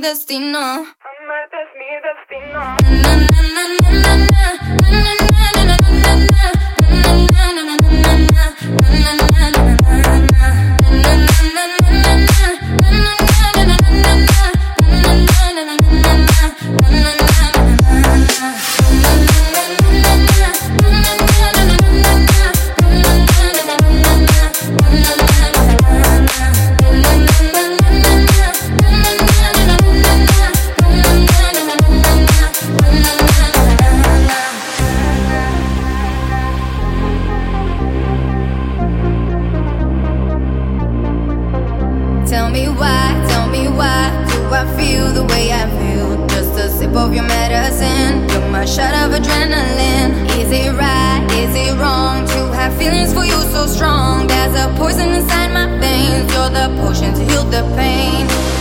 destino. the potions healed the pain.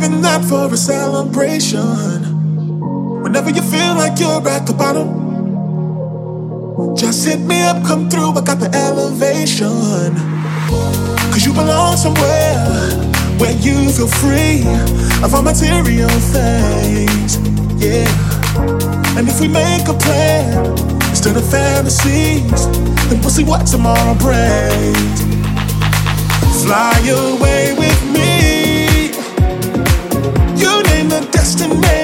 living life for a celebration. Whenever you feel like you're at the bottom, just hit me up, come through. I got the elevation. Cause you belong somewhere where you feel free of all material things. Yeah. And if we make a plan instead of fantasies, then we'll see what tomorrow brings. Fly away with me underestimate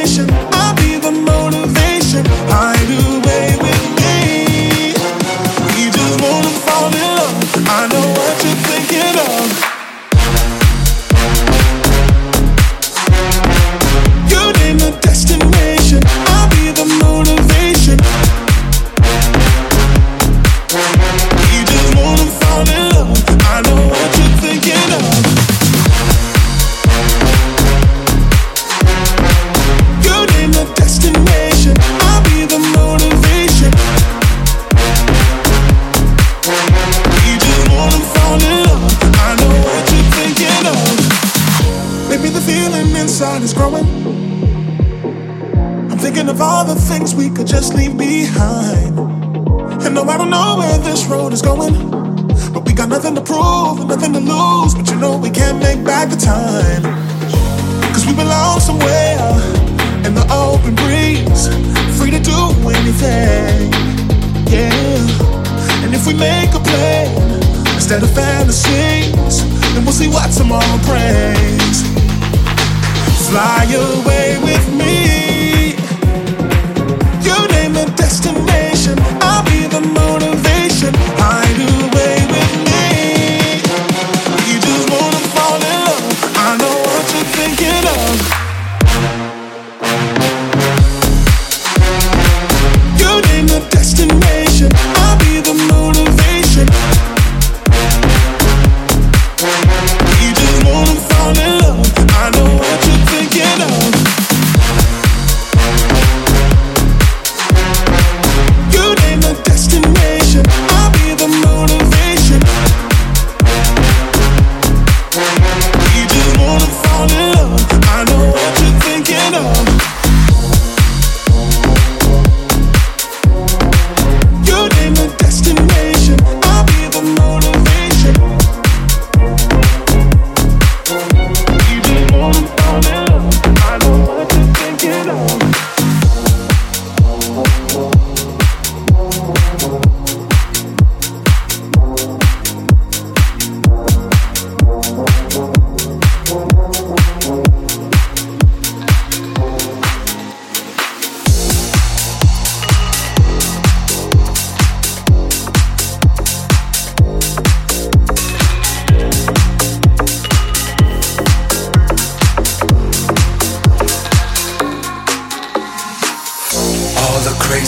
Thinking of all the things we could just leave behind. And though I don't know where this road is going. But we got nothing to prove and nothing to lose. But you know we can't make back the time. Cause we belong somewhere in the open breeze. Free to do anything. Yeah. And if we make a plan instead of fantasies, then we'll see what tomorrow brings. Fly away with me.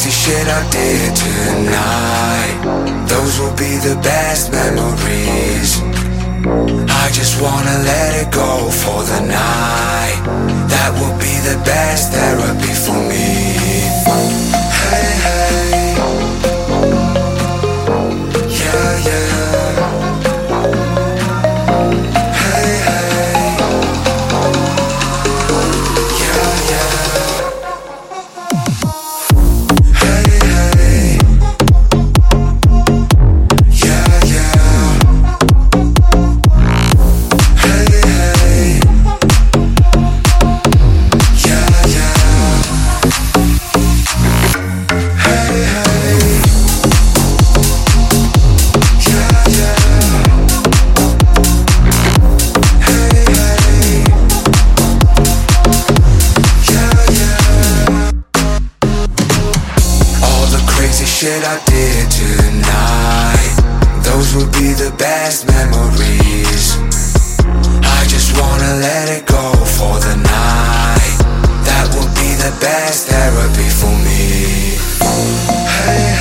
Shit I did tonight. Those will be the best memories. I just wanna let it go for the night. That will be the best therapy for me. Shit I did tonight. Those will be the best memories. I just wanna let it go for the night. That will be the best therapy for me. Hey.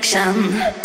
connection.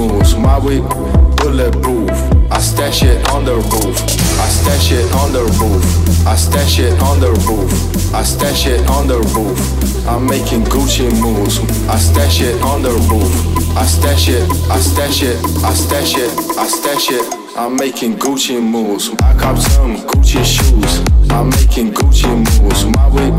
Black connection. making Gucci moves. I stash it on the roof. I stash it. I stash it. I stash it. I stash it. I'm making Gucci moves. I cop some Gucci shoes. I'm making Gucci moves. My way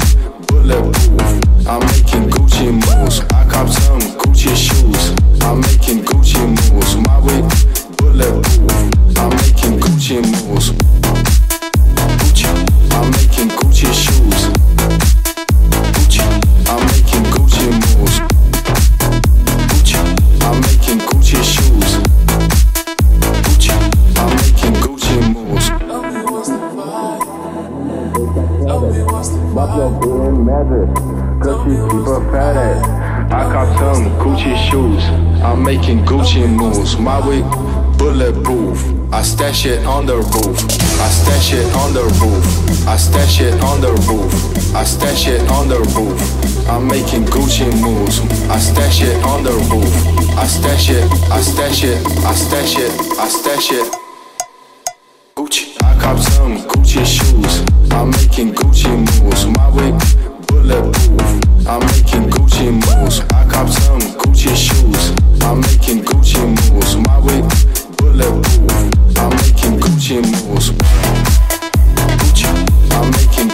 bulletproof. I'm making Gucci moves. I cop some Gucci shoes. I'm making Gucci moves. My way bulletproof. I'm making Gucci moves. I'm making Gucci moves. My week bulletproof. I stash it on the roof. I stash it on the roof. I stash it on the roof. I stash it on the roof. I'm making Gucci moves. I stash it on the roof. I stash it. I stash it. I stash it. I stash it. Gucci. I cop some Gucci shoes. I'm making Gucci moves. My way bulletproof. I'm making Gucci moves. I cop some Gucci shoes. I'm making Gucci moves. My way bulletproof. I'm making Gucci moves. Gucci. I'm making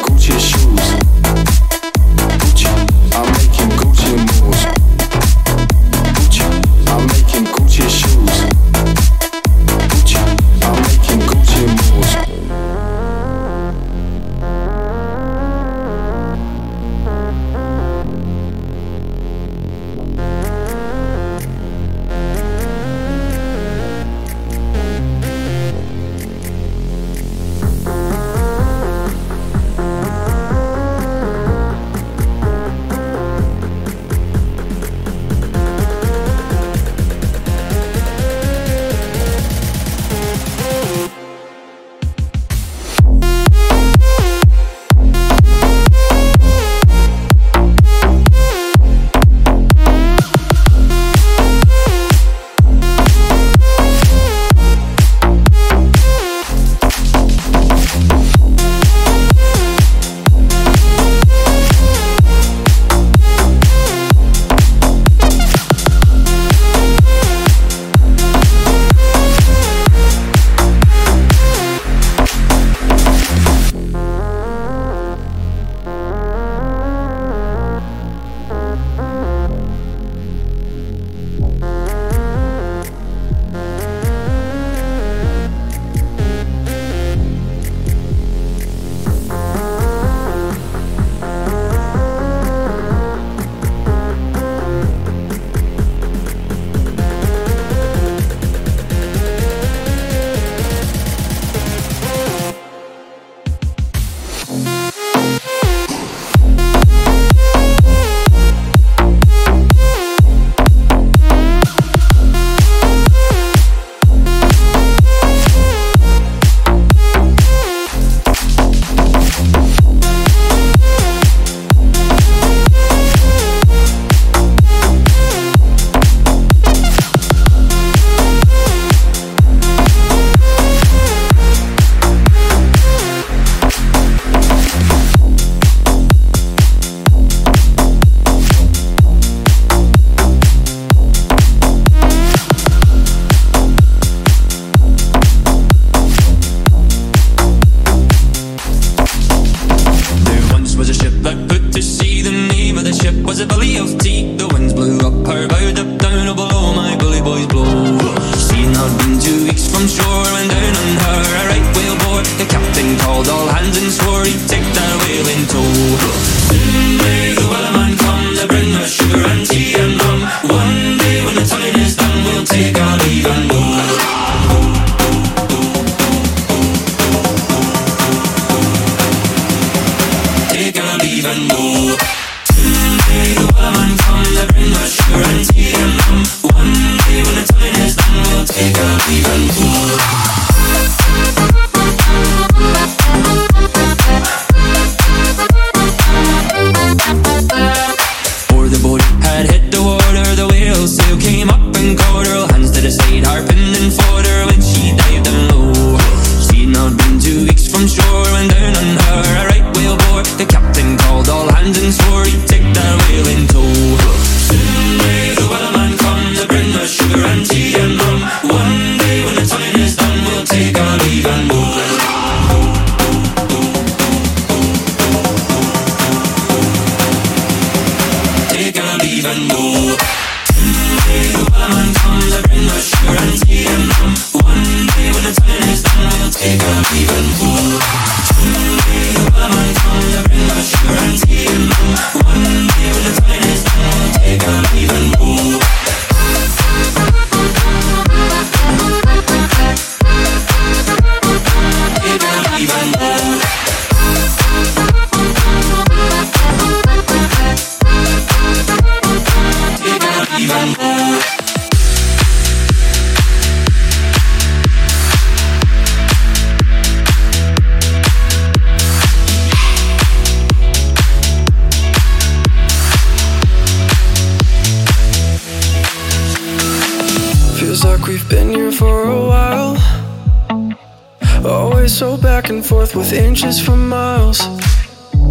forth with inches for miles.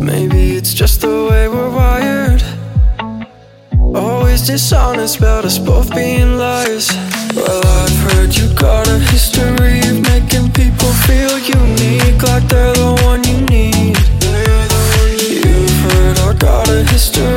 Maybe it's just the way we're wired. Always dishonest about us both being liars. Well, I've heard you got a history of making people feel unique, like they're the one you need. You've heard I got a history.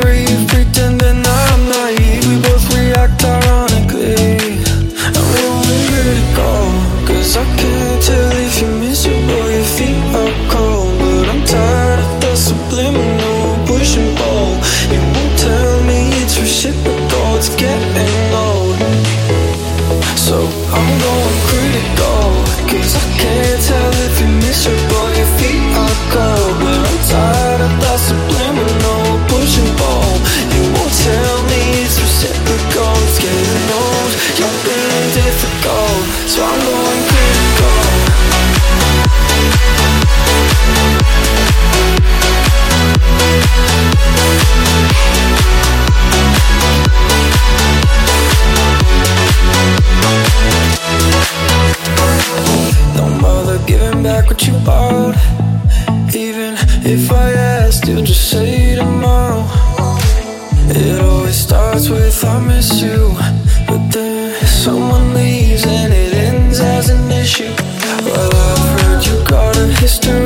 sister.